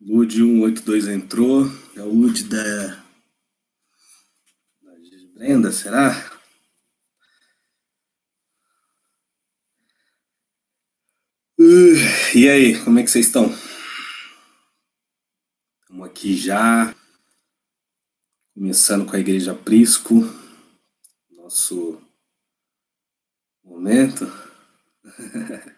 Lud 182 entrou. É o Lud da. da Brenda, será? Uh, e aí, como é que vocês estão? Estamos aqui já. Começando com a Igreja Prisco. Nosso momento.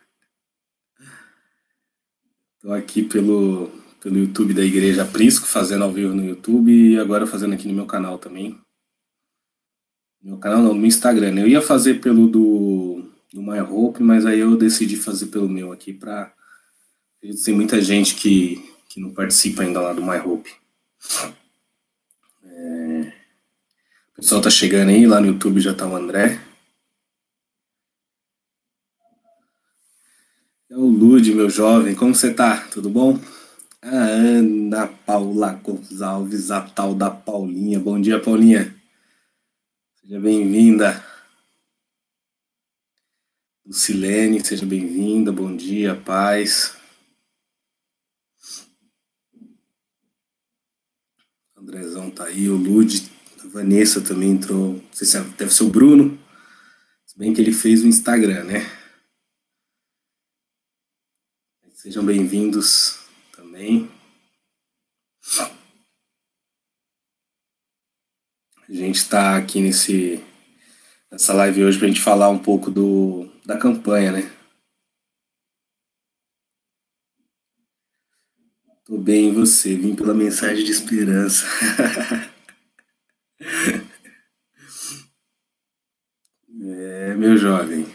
Estou aqui pelo pelo YouTube da Igreja Prisco, fazendo ao vivo no YouTube e agora fazendo aqui no meu canal também. Meu canal não, no Instagram. Né? Eu ia fazer pelo do, do My Hope, mas aí eu decidi fazer pelo meu aqui para tem muita gente que, que não participa ainda lá do My Hope. É... O pessoal tá chegando aí, lá no YouTube já tá o André. É o Lude, meu jovem, como você tá? Tudo bom? A Ana Paula Gonçalves, a tal da Paulinha. Bom dia, Paulinha. Seja bem-vinda. Lucilene, seja bem-vinda. Bom dia, paz. Andrezão tá aí, o Lude, a Vanessa também entrou. Não sei se é, deve ser o Bruno. Se bem que ele fez o Instagram, né? Sejam bem-vindos também. A gente está aqui nesse, nessa live hoje para a gente falar um pouco do, da campanha, né? Tô bem, e você? Vim pela mensagem de esperança. é, meu jovem.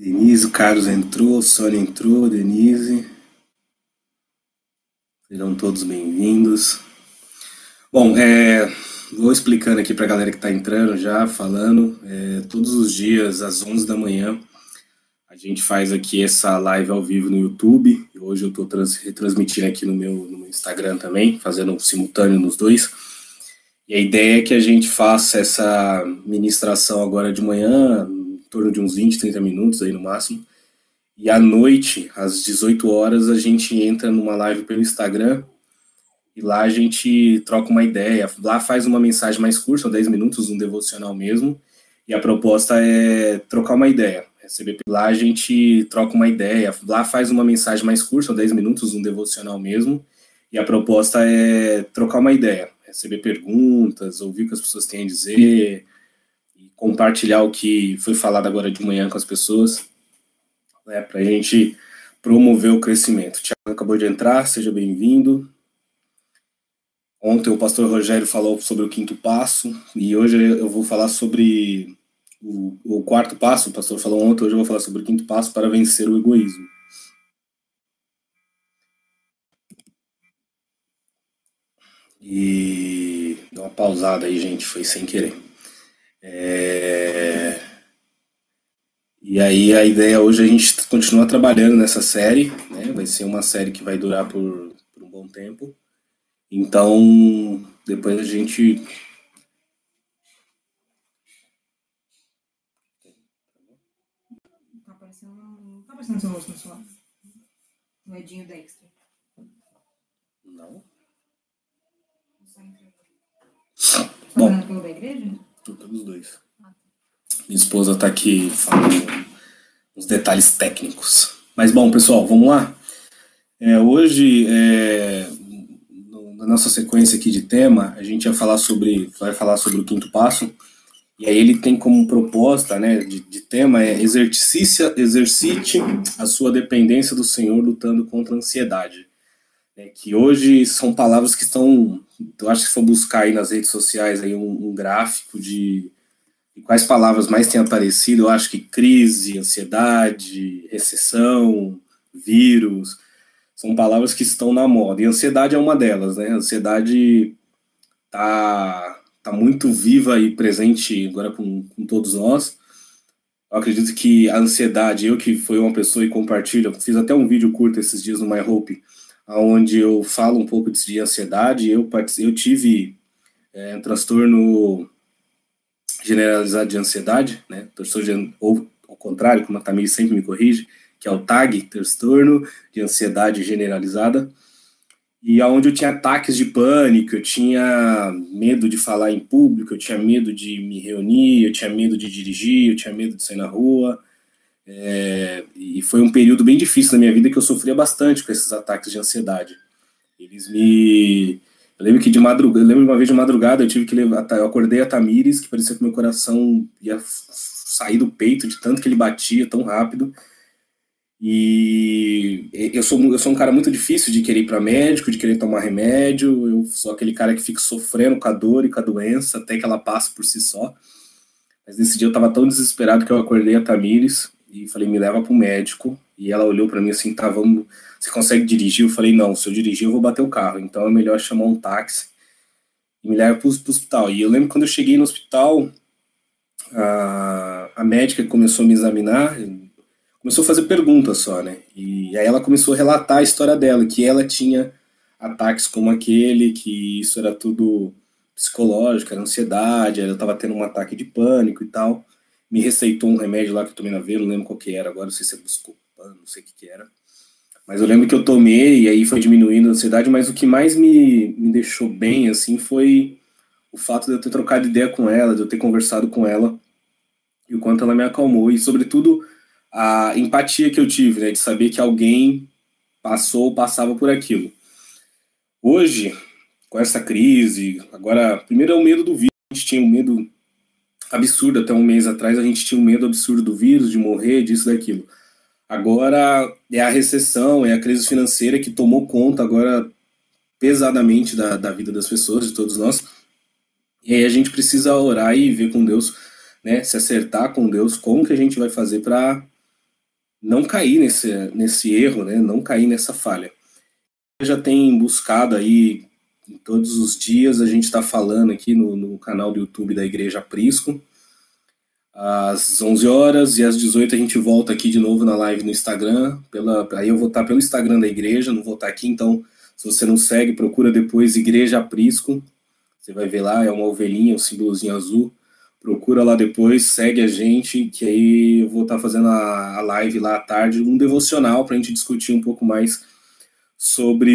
Denise, o Carlos entrou, Sônia entrou, Denise. Serão todos bem-vindos. Bom, é, vou explicando aqui para a galera que está entrando já, falando. É, todos os dias, às 11 da manhã, a gente faz aqui essa live ao vivo no YouTube. Hoje eu estou retransmitindo aqui no meu, no meu Instagram também, fazendo um simultâneo nos dois. E a ideia é que a gente faça essa ministração agora de manhã, torno de uns 20, 30 minutos aí no máximo. E à noite, às 18 horas, a gente entra numa live pelo Instagram e lá a gente troca uma ideia. Lá faz uma mensagem mais curta, 10 minutos, um devocional mesmo. E a proposta é trocar uma ideia. Receber lá a gente troca uma ideia. Lá faz uma mensagem mais curta, 10 minutos, um devocional mesmo. E a proposta é trocar uma ideia, receber perguntas, ouvir o que as pessoas têm a dizer, compartilhar o que foi falado agora de manhã com as pessoas, né, para a gente promover o crescimento. Tiago acabou de entrar, seja bem-vindo. Ontem o pastor Rogério falou sobre o quinto passo, e hoje eu vou falar sobre o, o quarto passo. O pastor falou ontem, hoje eu vou falar sobre o quinto passo para vencer o egoísmo. E dá uma pausada aí, gente, foi sem querer. É... E aí a ideia hoje é a gente continuar trabalhando nessa série, né? Vai ser uma série que vai durar por, por um bom tempo. Então, depois a gente Tá aparecendo, tá aparecendo seu rosto no celular. No Edinho Dexter. Não. Tá Bom. pelo da igreja? Pelos dois. Minha esposa está aqui falando uns detalhes técnicos. Mas bom, pessoal, vamos lá. É, hoje, é, na nossa sequência aqui de tema, a gente vai falar sobre, vai falar sobre o quinto passo. E aí ele tem como proposta, né, de, de tema é exercite, exercite a sua dependência do Senhor lutando contra a ansiedade. É, que hoje são palavras que estão, eu acho que se for buscar aí nas redes sociais aí um, um gráfico de e quais palavras mais têm aparecido, eu acho que crise, ansiedade, recessão, vírus, são palavras que estão na moda. E ansiedade é uma delas, né? A ansiedade tá, tá muito viva e presente agora com, com todos nós. Eu acredito que a ansiedade, eu que fui uma pessoa e compartilho, fiz até um vídeo curto esses dias no My Hope, onde eu falo um pouco de ansiedade. Eu, eu tive é, um transtorno generalizado de ansiedade, né? Ou, contrário, como a Tamir sempre me corrige, que é o TAG, transtorno de ansiedade generalizada, e aonde eu tinha ataques de pânico, eu tinha medo de falar em público, eu tinha medo de me reunir, eu tinha medo de dirigir, eu tinha medo de sair na rua, é, e foi um período bem difícil na minha vida que eu sofria bastante com esses ataques de ansiedade. Eles me eu lembro que de madrugada, lembro uma vez de madrugada eu tive que levar, eu acordei a Tamires, que parecia que meu coração ia sair do peito de tanto que ele batia tão rápido. E eu sou, eu sou um cara muito difícil de querer ir para médico, de querer tomar remédio. Eu sou aquele cara que fica sofrendo com a dor e com a doença até que ela passe por si só. Mas nesse dia eu estava tão desesperado que eu acordei a Tamires e falei: me leva para o médico. E ela olhou para mim assim: tá, vamos você consegue dirigir? Eu falei, não, se eu dirigir eu vou bater o carro, então é melhor chamar um táxi e me leva para o hospital. E eu lembro quando eu cheguei no hospital, a, a médica começou a me examinar, começou a fazer perguntas só, né? E aí ela começou a relatar a história dela, que ela tinha ataques como aquele, que isso era tudo psicológico, era ansiedade, ela estava tendo um ataque de pânico e tal. Me receitou um remédio lá que eu tomei na veia, não lembro qual que era agora, não sei se é Buscopan, não sei o que que era. Mas eu lembro que eu tomei e aí foi diminuindo a ansiedade, mas o que mais me, me deixou bem, assim, foi o fato de eu ter trocado ideia com ela, de eu ter conversado com ela e o quanto ela me acalmou e, sobretudo, a empatia que eu tive, né, de saber que alguém passou ou passava por aquilo. Hoje, com essa crise, agora, primeiro é o medo do vírus, a gente tinha um medo absurdo até um mês atrás, a gente tinha um medo absurdo do vírus, de morrer, disso, daquilo. Agora é a recessão, é a crise financeira que tomou conta agora pesadamente da, da vida das pessoas, de todos nós. E aí a gente precisa orar e ver com Deus, né, se acertar com Deus, como que a gente vai fazer para não cair nesse, nesse erro, né, não cair nessa falha. Já tem buscado aí todos os dias, a gente está falando aqui no, no canal do YouTube da Igreja Prisco, às 11 horas e às 18 a gente volta aqui de novo na live no Instagram. Pela, aí eu vou estar pelo Instagram da igreja, não vou estar aqui, então se você não segue, procura depois Igreja Aprisco. Você vai ver lá, é uma ovelhinha, um símbolozinho azul. Procura lá depois, segue a gente, que aí eu vou estar fazendo a, a live lá à tarde, um devocional para a gente discutir um pouco mais sobre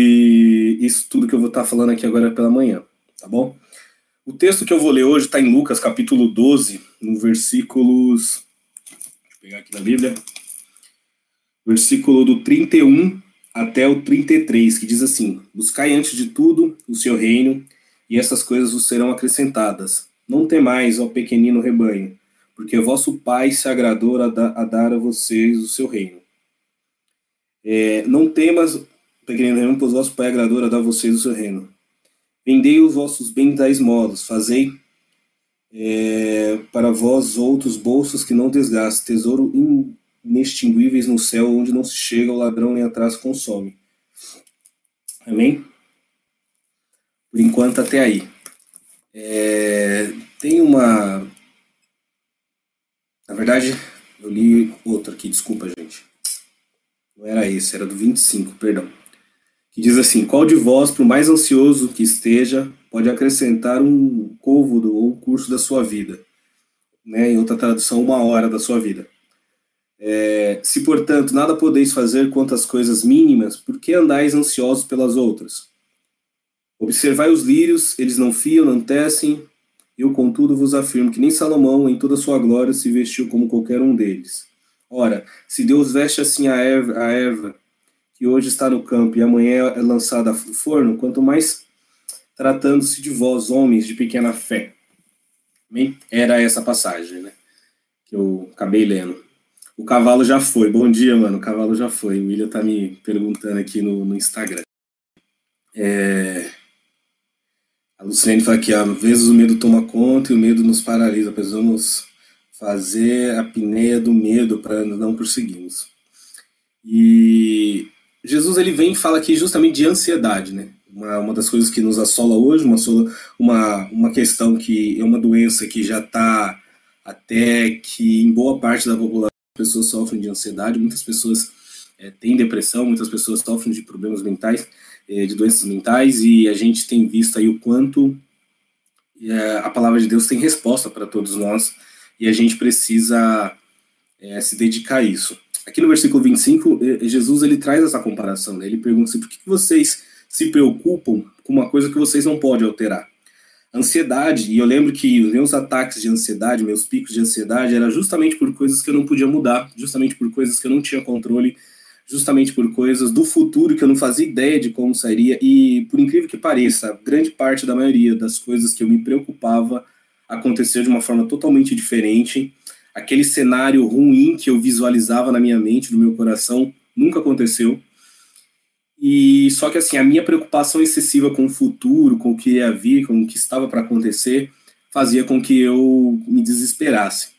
isso tudo que eu vou estar falando aqui agora pela manhã, tá bom? O texto que eu vou ler hoje está em Lucas, capítulo 12, no versículos. Deixa eu pegar aqui na Bíblia. Versículo do 31 até o 33, que diz assim: Buscai antes de tudo o seu reino, e essas coisas vos serão acrescentadas. Não temais, ó pequenino rebanho, porque vosso Pai se agradou a, da, a dar a vocês o seu reino. É, não temas, rebanho, pois vosso Pai agradou a dar vocês o seu reino. Vendei os vossos bens a esmolos, fazei é, para vós outros bolsos que não desgastem, tesouro inextinguíveis no céu, onde não se chega, o ladrão nem atrás consome. Amém? Por enquanto, até aí. É, tem uma. Na verdade, eu li outro aqui, desculpa, gente. Não era esse, era do 25, perdão que diz assim: Qual de vós, por mais ansioso que esteja, pode acrescentar um côvodo ou um curso da sua vida? Né? Em outra tradução, uma hora da sua vida. É, se, portanto, nada podeis fazer quanto às coisas mínimas, por que andais ansiosos pelas outras? Observai os lírios, eles não fiam, não tecem. Eu, contudo, vos afirmo que nem Salomão, em toda a sua glória, se vestiu como qualquer um deles. Ora, se Deus veste assim a erva, a erva que hoje está no campo e amanhã é lançada no forno, quanto mais tratando-se de vós, homens de pequena fé. Era essa passagem, né? Que eu acabei lendo. O cavalo já foi. Bom dia, mano. O cavalo já foi. O William tá me perguntando aqui no, no Instagram. É... A Luciane fala que às vezes o medo toma conta e o medo nos paralisa. Precisamos fazer a pineia do medo para não prosseguirmos. E Jesus ele vem e fala aqui justamente de ansiedade, né? Uma, uma das coisas que nos assola hoje, uma, uma, uma questão que é uma doença que já está até que em boa parte da população as pessoas sofrem de ansiedade, muitas pessoas é, têm depressão, muitas pessoas sofrem de problemas mentais, é, de doenças mentais, e a gente tem visto aí o quanto é, a palavra de Deus tem resposta para todos nós, e a gente precisa se dedicar a isso. Aqui no versículo 25, Jesus ele traz essa comparação. Né? Ele pergunta assim, por que vocês se preocupam com uma coisa que vocês não podem alterar? Ansiedade, e eu lembro que os meus ataques de ansiedade, meus picos de ansiedade, era justamente por coisas que eu não podia mudar, justamente por coisas que eu não tinha controle, justamente por coisas do futuro que eu não fazia ideia de como sairia. E, por incrível que pareça, grande parte da maioria das coisas que eu me preocupava aconteceu de uma forma totalmente diferente. Aquele cenário ruim que eu visualizava na minha mente, no meu coração, nunca aconteceu. E só que assim, a minha preocupação excessiva com o futuro, com o que ia vir, com o que estava para acontecer, fazia com que eu me desesperasse.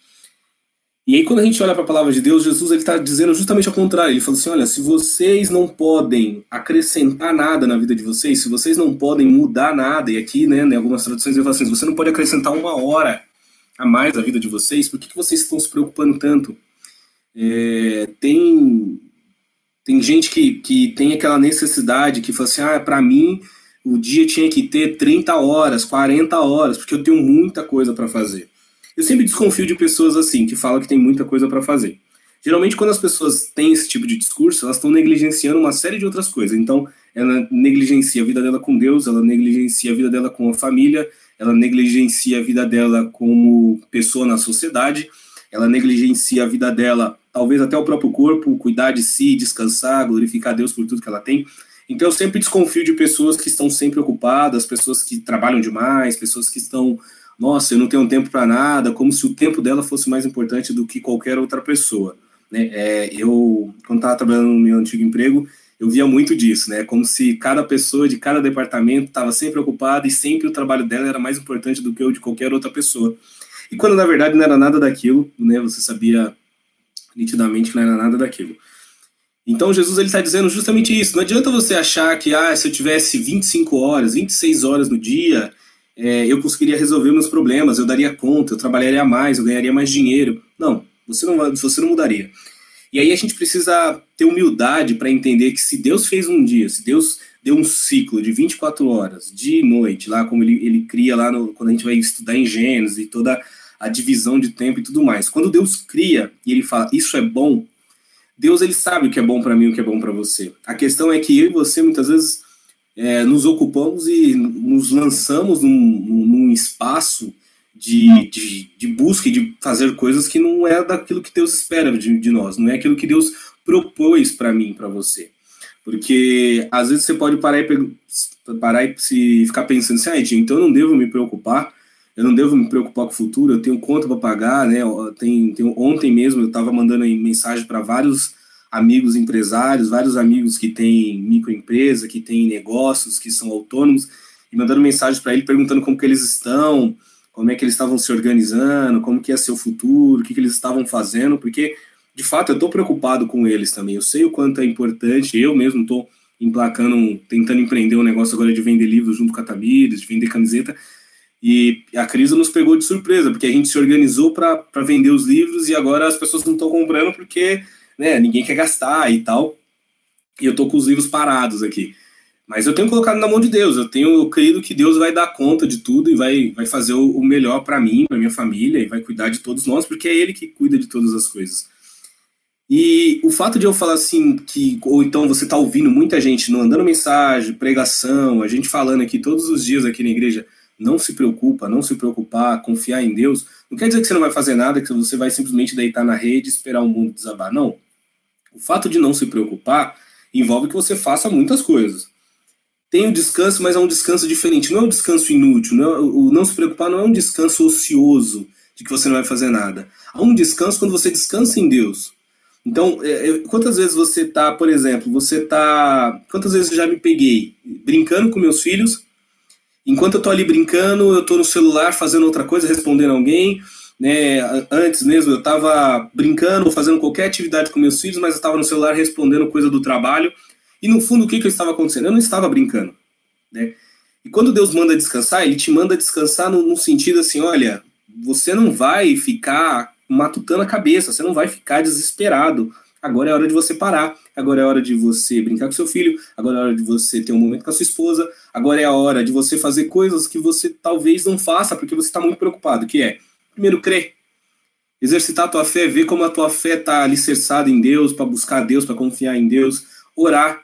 E aí, quando a gente olha para a palavra de Deus, Jesus ele está dizendo justamente ao contrário. Ele fala assim: olha, se vocês não podem acrescentar nada na vida de vocês, se vocês não podem mudar nada, e aqui, né, em algumas traduções ele fala assim: você não pode acrescentar uma hora a mais na vida de vocês, por que, que vocês estão se preocupando tanto? É, tem, tem gente que, que tem aquela necessidade que fala assim: ah, para mim o dia tinha que ter 30 horas, 40 horas, porque eu tenho muita coisa para fazer. Eu sempre desconfio de pessoas assim, que falam que tem muita coisa para fazer. Geralmente, quando as pessoas têm esse tipo de discurso, elas estão negligenciando uma série de outras coisas. Então, ela negligencia a vida dela com Deus, ela negligencia a vida dela com a família, ela negligencia a vida dela como pessoa na sociedade, ela negligencia a vida dela, talvez até o próprio corpo, cuidar de si, descansar, glorificar Deus por tudo que ela tem. Então, eu sempre desconfio de pessoas que estão sempre ocupadas, pessoas que trabalham demais, pessoas que estão nossa, eu não tenho tempo para nada, como se o tempo dela fosse mais importante do que qualquer outra pessoa. Né? É, eu, quando estava trabalhando no meu antigo emprego, eu via muito disso, né? Como se cada pessoa de cada departamento estava sempre ocupada e sempre o trabalho dela era mais importante do que o de qualquer outra pessoa. E quando na verdade não era nada daquilo, né? Você sabia nitidamente que não era nada daquilo. Então Jesus ele está dizendo justamente isso. Não adianta você achar que ah, se eu tivesse 25 horas, 26 horas no dia, é, eu conseguiria resolver meus problemas, eu daria conta, eu trabalharia mais, eu ganharia mais dinheiro. Não, você não, você não mudaria. E aí a gente precisa ter humildade para entender que se Deus fez um dia, se Deus deu um ciclo de 24 horas, de noite, lá como ele, ele cria lá no, quando a gente vai estudar em Gênesis e toda a divisão de tempo e tudo mais. Quando Deus cria e ele fala, isso é bom, Deus ele sabe o que é bom para mim e o que é bom para você. A questão é que eu e você muitas vezes é, nos ocupamos e nos lançamos num, num espaço de, de, de, busca e de fazer coisas que não é daquilo que Deus espera de, de nós, não é aquilo que Deus propôs para mim, para você. Porque às vezes você pode parar e, parar e se ficar pensando assim, ah, então eu não devo me preocupar, eu não devo me preocupar com o futuro, eu tenho conta para pagar, né? Tem, tem, ontem mesmo eu estava mandando mensagem para vários amigos empresários, vários amigos que têm microempresa, que têm negócios, que são autônomos, e mandando mensagem para ele perguntando como que eles estão, como é que eles estavam se organizando, como que ia ser o futuro, o que, que eles estavam fazendo, porque de fato eu estou preocupado com eles também. Eu sei o quanto é importante, eu mesmo estou emplacando, tentando empreender um negócio agora de vender livros junto com a Tamires, de vender camiseta, e a crise nos pegou de surpresa, porque a gente se organizou para vender os livros e agora as pessoas não estão comprando porque né, ninguém quer gastar e tal. E eu tô com os livros parados aqui. Mas eu tenho colocado na mão de Deus. Eu tenho crido que Deus vai dar conta de tudo e vai, vai fazer o, melhor para mim, para minha família e vai cuidar de todos nós, porque é Ele que cuida de todas as coisas. E o fato de eu falar assim, que, ou então você tá ouvindo muita gente mandando mensagem, pregação, a gente falando aqui todos os dias aqui na igreja, não se preocupa, não se preocupar, confiar em Deus, não quer dizer que você não vai fazer nada, que você vai simplesmente deitar na rede e esperar o mundo desabar. Não. O fato de não se preocupar envolve que você faça muitas coisas. Tem o descanso, mas é um descanso diferente. Não é um descanso inútil. Não é, o não se preocupar não é um descanso ocioso, de que você não vai fazer nada. Há um descanso quando você descansa em Deus. Então, é, é, quantas vezes você tá, por exemplo, você tá. Quantas vezes eu já me peguei brincando com meus filhos? Enquanto eu tô ali brincando, eu tô no celular fazendo outra coisa, respondendo alguém, né? Antes mesmo eu estava brincando, fazendo qualquer atividade com meus filhos, mas eu estava no celular respondendo coisa do trabalho. E no fundo, o que, que eu estava acontecendo? Eu não estava brincando. Né? E quando Deus manda descansar, Ele te manda descansar no, no sentido assim: olha, você não vai ficar matutando a cabeça, você não vai ficar desesperado. Agora é hora de você parar, agora é hora de você brincar com seu filho, agora é hora de você ter um momento com a sua esposa, agora é a hora de você fazer coisas que você talvez não faça porque você está muito preocupado, que é Primeiro, crer. Exercitar a tua fé, ver como a tua fé está alicerçada em Deus, para buscar Deus, para confiar em Deus. Orar.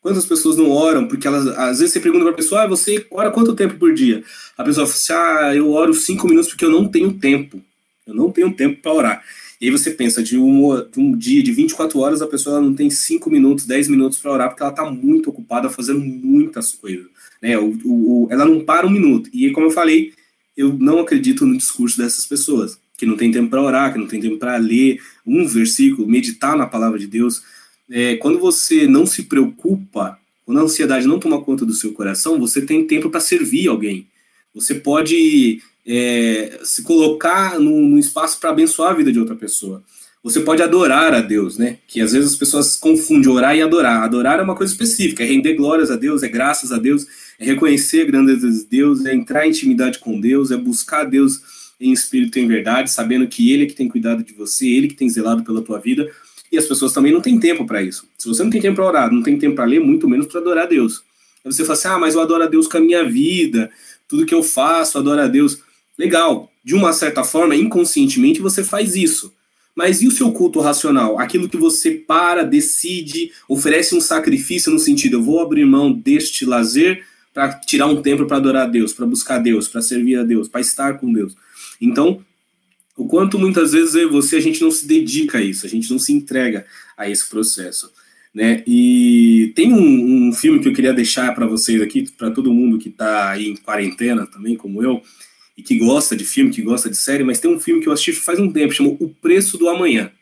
Quantas pessoas não oram? Porque elas, às vezes você pergunta para a pessoa, ah, você ora quanto tempo por dia? A pessoa fala assim, ah, eu oro cinco minutos porque eu não tenho tempo. Eu não tenho tempo para orar. E aí você pensa, de um, de um dia de 24 horas, a pessoa não tem 5 minutos, 10 minutos para orar, porque ela está muito ocupada fazendo muitas coisas. Né? O, o, ela não para um minuto. E como eu falei, eu não acredito no discurso dessas pessoas, que não tem tempo para orar, que não tem tempo para ler um versículo, meditar na palavra de Deus. É, quando você não se preocupa, quando a ansiedade não toma conta do seu coração, você tem tempo para servir alguém. Você pode é, se colocar num, espaço para abençoar a vida de outra pessoa. Você pode adorar a Deus, né? Que às vezes as pessoas confundem orar e adorar. Adorar é uma coisa específica, é render glórias a Deus, é graças a Deus, é reconhecer a grandeza de Deus, é entrar em intimidade com Deus, é buscar Deus em espírito e em verdade, sabendo que Ele é que tem cuidado de você, Ele que tem zelado pela tua vida. E as pessoas também não têm tempo para isso. Se você não tem tempo para orar, não tem tempo para ler, muito menos para adorar a Deus. Aí você fala assim: ah, mas eu adoro a Deus com a minha vida, tudo que eu faço, adoro a Deus. Legal, de uma certa forma, inconscientemente você faz isso. Mas e o seu culto racional? Aquilo que você para, decide, oferece um sacrifício no sentido, eu vou abrir mão deste lazer para tirar um tempo para adorar a Deus, para buscar a Deus, para servir a Deus, para estar com Deus. Então, o quanto muitas vezes eu e você a gente não se dedica a isso, a gente não se entrega a esse processo. Né? E tem um, um filme que eu queria deixar para vocês aqui, para todo mundo que está aí em quarentena também, como eu, e que gosta de filme, que gosta de série, mas tem um filme que eu assisti faz um tempo, chamou O Preço do Amanhã.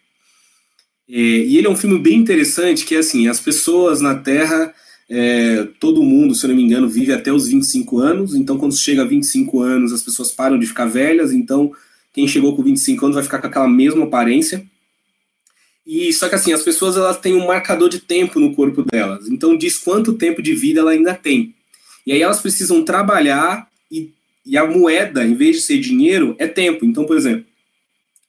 É, e ele é um filme bem interessante, que é assim, as pessoas na Terra, é, todo mundo, se eu não me engano, vive até os 25 anos, então quando chega a 25 anos, as pessoas param de ficar velhas, então quem chegou com 25 anos vai ficar com aquela mesma aparência. E só que assim, as pessoas elas têm um marcador de tempo no corpo delas, então diz quanto tempo de vida ela ainda tem. E aí elas precisam trabalhar e e a moeda, em vez de ser dinheiro, é tempo. Então, por exemplo,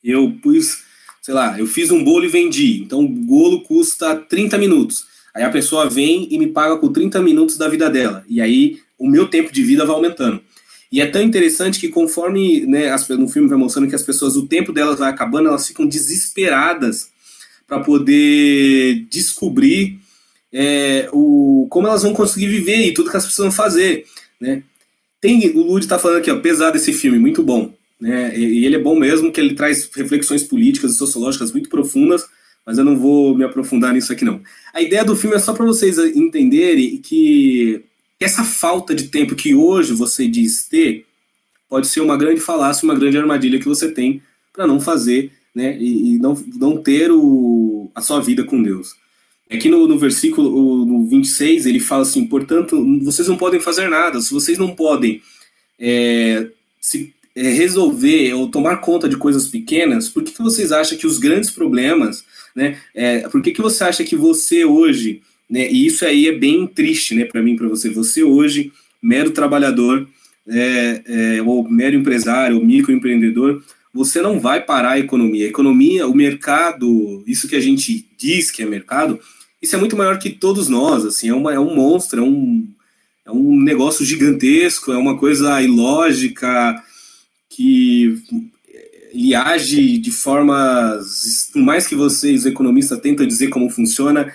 eu pus, sei lá, eu fiz um bolo e vendi. Então, o bolo custa 30 minutos. Aí a pessoa vem e me paga com 30 minutos da vida dela. E aí o meu tempo de vida vai aumentando. E é tão interessante que conforme né, as, no filme vai mostrando que as pessoas, o tempo delas vai acabando, elas ficam desesperadas para poder descobrir é, o, como elas vão conseguir viver e tudo que elas precisam fazer. Né? Tem, o Lud está falando aqui, ó, pesado esse filme, muito bom. Né? E, e ele é bom mesmo, que ele traz reflexões políticas e sociológicas muito profundas, mas eu não vou me aprofundar nisso aqui não. A ideia do filme é só para vocês entenderem que essa falta de tempo que hoje você diz ter pode ser uma grande falácia, uma grande armadilha que você tem para não fazer, né, e, e, não, não ter o, a sua vida com Deus. Aqui no, no versículo no 26, ele fala assim: portanto, vocês não podem fazer nada, se vocês não podem é, se é, resolver ou tomar conta de coisas pequenas, por que, que vocês acham que os grandes problemas, né? É, por que, que você acha que você hoje, né? E isso aí é bem triste, né, para mim, para você. Você hoje, mero trabalhador, é, é, ou mero empresário, ou microempreendedor, você não vai parar a economia. A economia, o mercado, isso que a gente diz que é mercado, isso é muito maior que todos nós, assim, é, uma, é um monstro, é um, é um negócio gigantesco, é uma coisa ilógica que ele age de formas, por mais que vocês, economistas, tentam dizer como funciona,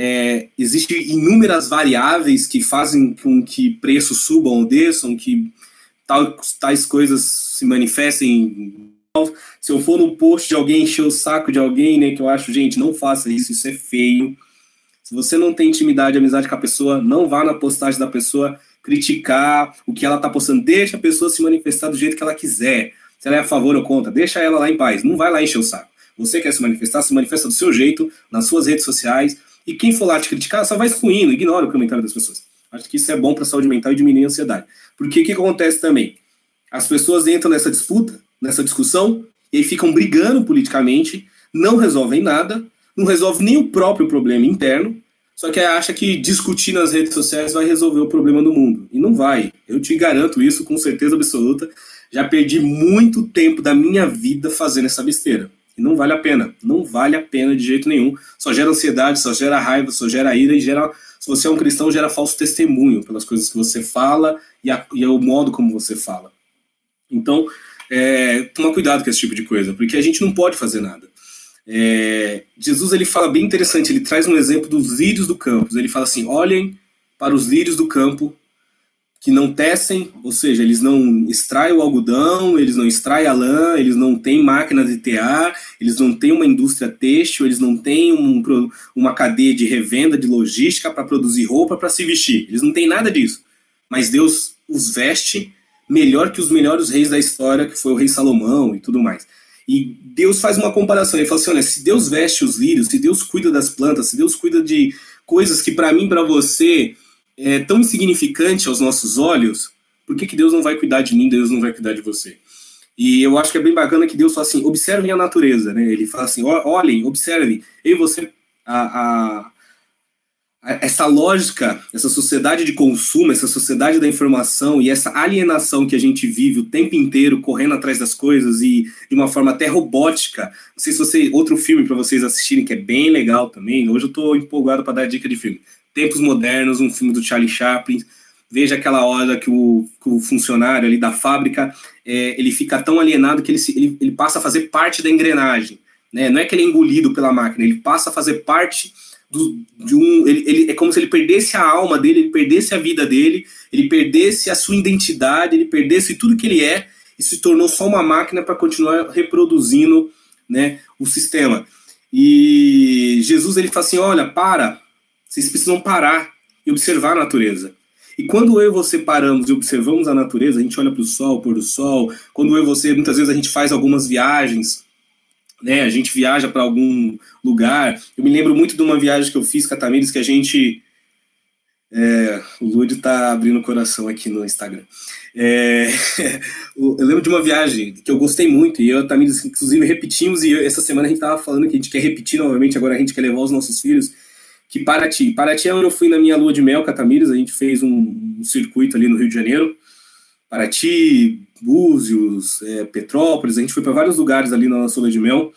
é, existem inúmeras variáveis que fazem com que preços subam ou desçam, que tal, tais coisas se manifestem. Se eu for no post de alguém encher o saco de alguém, né, que eu acho, gente, não faça isso, isso é feio. Se você não tem intimidade, amizade com a pessoa, não vá na postagem da pessoa criticar o que ela está postando. Deixa a pessoa se manifestar do jeito que ela quiser. Se ela é a favor ou contra, deixa ela lá em paz. Não vai lá encher o saco. Você quer se manifestar, se manifesta do seu jeito, nas suas redes sociais. E quem for lá te criticar, só vai excluindo, ignora o comentário das pessoas. Acho que isso é bom para a saúde mental e diminuir a ansiedade. Porque o que acontece também? As pessoas entram nessa disputa, nessa discussão, e aí ficam brigando politicamente, não resolvem nada, não resolve nem o próprio problema interno, só que acha que discutir nas redes sociais vai resolver o problema do mundo. E não vai. Eu te garanto isso com certeza absoluta. Já perdi muito tempo da minha vida fazendo essa besteira. E não vale a pena. Não vale a pena de jeito nenhum. Só gera ansiedade, só gera raiva, só gera ira e gera. Se você é um cristão, gera falso testemunho pelas coisas que você fala e, a, e o modo como você fala. Então, é, tomar cuidado com esse tipo de coisa, porque a gente não pode fazer nada. É, Jesus ele fala bem interessante, ele traz um exemplo dos lírios do campo. Ele fala assim: olhem para os lírios do campo que não tecem, ou seja, eles não extraem o algodão, eles não extraem a lã, eles não têm máquina de tear, eles não têm uma indústria têxtil, eles não têm um, uma cadeia de revenda, de logística para produzir roupa, para se vestir. Eles não têm nada disso. Mas Deus os veste melhor que os melhores reis da história, que foi o rei Salomão e tudo mais. E Deus faz uma comparação. Ele fala assim: olha, se Deus veste os lírios, se Deus cuida das plantas, se Deus cuida de coisas que para mim, para você, é tão insignificante aos nossos olhos, por que, que Deus não vai cuidar de mim, Deus não vai cuidar de você? E eu acho que é bem bacana que Deus fala assim, observem a natureza, né? Ele fala assim, olhem, observem, eu e você, a, a, essa lógica, essa sociedade de consumo, essa sociedade da informação e essa alienação que a gente vive o tempo inteiro correndo atrás das coisas e de uma forma até robótica. Não sei se você outro filme para vocês assistirem que é bem legal também. Hoje eu estou empolgado para dar dica de filme. Tempos Modernos, um filme do Charlie Chaplin. Veja aquela hora que o, que o funcionário ali da fábrica é, ele fica tão alienado que ele, se, ele, ele passa a fazer parte da engrenagem. Né? Não é que ele é engolido pela máquina, ele passa a fazer parte do, de um. Ele, ele, é como se ele perdesse a alma dele, ele perdesse a vida dele, ele perdesse a sua identidade, ele perdesse tudo que ele é e se tornou só uma máquina para continuar reproduzindo né, o sistema. E Jesus ele fala assim: olha, para, vocês precisam parar e observar a natureza. E quando eu e você paramos e observamos a natureza, a gente olha para o sol, pôr do sol. Quando eu e você, muitas vezes a gente faz algumas viagens, né? A gente viaja para algum lugar. Eu me lembro muito de uma viagem que eu fiz com a Tamires, que a gente. É, o Lud está abrindo o coração aqui no Instagram. É, eu lembro de uma viagem que eu gostei muito, e eu Tamires, inclusive, repetimos, e essa semana a gente estava falando que a gente quer repetir novamente, agora a gente quer levar os nossos filhos que Paraty. Paraty é onde eu fui na minha lua de mel, Catamires, a gente fez um, um circuito ali no Rio de Janeiro. Paraty, Búzios, é, Petrópolis, a gente foi para vários lugares ali na nossa lua de mel.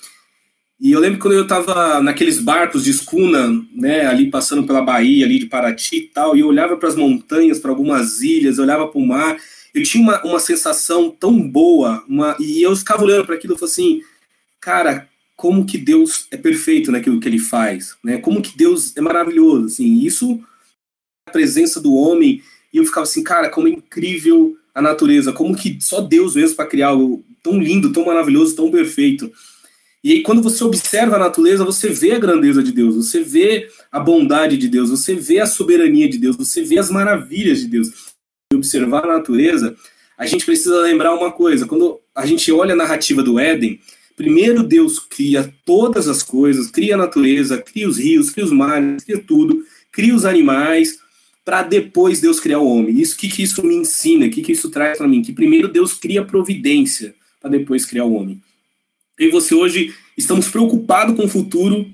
E eu lembro quando eu estava naqueles barcos de escuna, né, ali passando pela Bahia ali de Paraty e tal, e eu olhava para as montanhas, para algumas ilhas, eu olhava para o mar, eu tinha uma, uma sensação tão boa, uma, e eu ficava olhando para aquilo e falava assim, cara, como que Deus é perfeito naquilo que ele faz, né? Como que Deus é maravilhoso, assim. Isso a presença do homem e eu ficava assim, cara, como é incrível a natureza, como que só Deus mesmo para criar algo tão lindo, tão maravilhoso, tão perfeito. E aí quando você observa a natureza, você vê a grandeza de Deus, você vê a bondade de Deus, você vê a soberania de Deus, você vê as maravilhas de Deus. E observar a natureza, a gente precisa lembrar uma coisa, quando a gente olha a narrativa do Éden, Primeiro Deus cria todas as coisas, cria a natureza, cria os rios, cria os mares, cria tudo, cria os animais, para depois Deus criar o homem. Isso que, que isso me ensina? O que, que isso traz para mim? Que primeiro Deus cria providência para depois criar o homem. Eu e você hoje estamos preocupados com o futuro,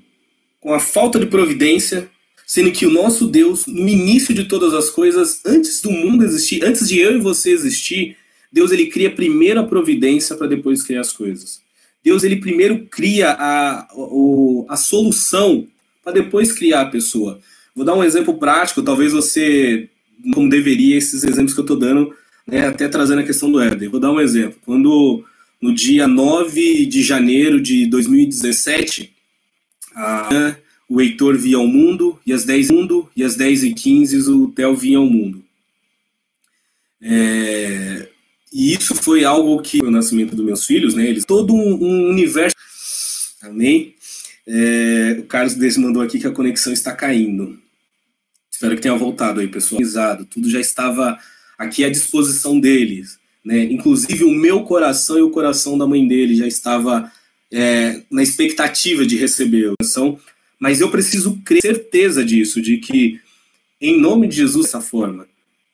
com a falta de providência, sendo que o nosso Deus, no início de todas as coisas, antes do mundo existir, antes de eu e você existir, Deus ele cria primeiro a providência para depois criar as coisas. Deus ele primeiro cria a, a, a solução para depois criar a pessoa. Vou dar um exemplo prático, talvez você não deveria esses exemplos que eu estou dando, né, até trazendo a questão do Éden. Vou dar um exemplo. Quando no dia 9 de janeiro de 2017, a, o Heitor via ao mundo, e às 10 mundo, e às 10 e 15 o Theo vinha ao mundo. É, e isso foi algo que, o nascimento dos meus filhos, né, eles, todo um, um universo. Amém? É, o Carlos Desse mandou aqui que a conexão está caindo. Espero que tenha voltado aí, pessoal. Tudo já estava aqui à disposição deles. Né? Inclusive, o meu coração e o coração da mãe dele já estava é, na expectativa de receber a oração. Mas eu preciso ter certeza disso, de que, em nome de Jesus, dessa forma,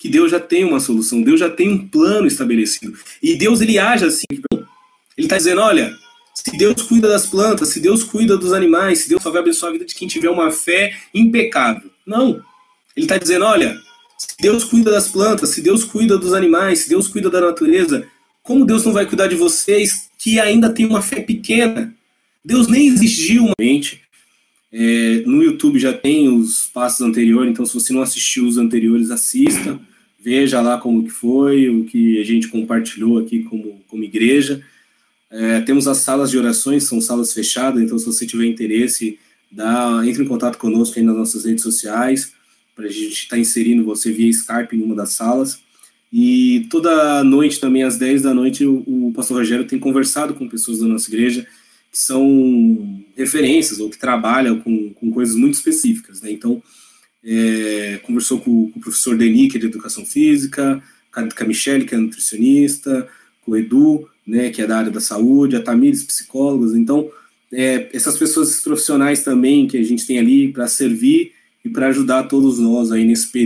que Deus já tem uma solução, Deus já tem um plano estabelecido. E Deus ele age assim. Ele está dizendo, olha, se Deus cuida das plantas, se Deus cuida dos animais, se Deus só vai abençoar a vida de quem tiver uma fé impecável. Não. Ele está dizendo, olha, se Deus cuida das plantas, se Deus cuida dos animais, se Deus cuida da natureza, como Deus não vai cuidar de vocês que ainda tem uma fé pequena? Deus nem exigiu uma mente. É, no YouTube já tem os passos anteriores, então se você não assistiu os anteriores, assista veja lá como que foi, o que a gente compartilhou aqui como, como igreja. É, temos as salas de orações, são salas fechadas, então se você tiver interesse, dá, entre em contato conosco aí nas nossas redes sociais, para a gente estar tá inserindo você via Skype em uma das salas. E toda noite, também às 10 da noite, o, o pastor Rogério tem conversado com pessoas da nossa igreja que são referências ou que trabalham com, com coisas muito específicas. Né? Então, é, conversou com, com, o professor Denis, que é de Educação Física, com a Michelle, que é nutricionista, com o Edu, né, que é da área da saúde, a Tamires, psicólogos. Então, é, essas pessoas profissionais também que a gente tem ali para servir e para ajudar todos nós aí nesse período.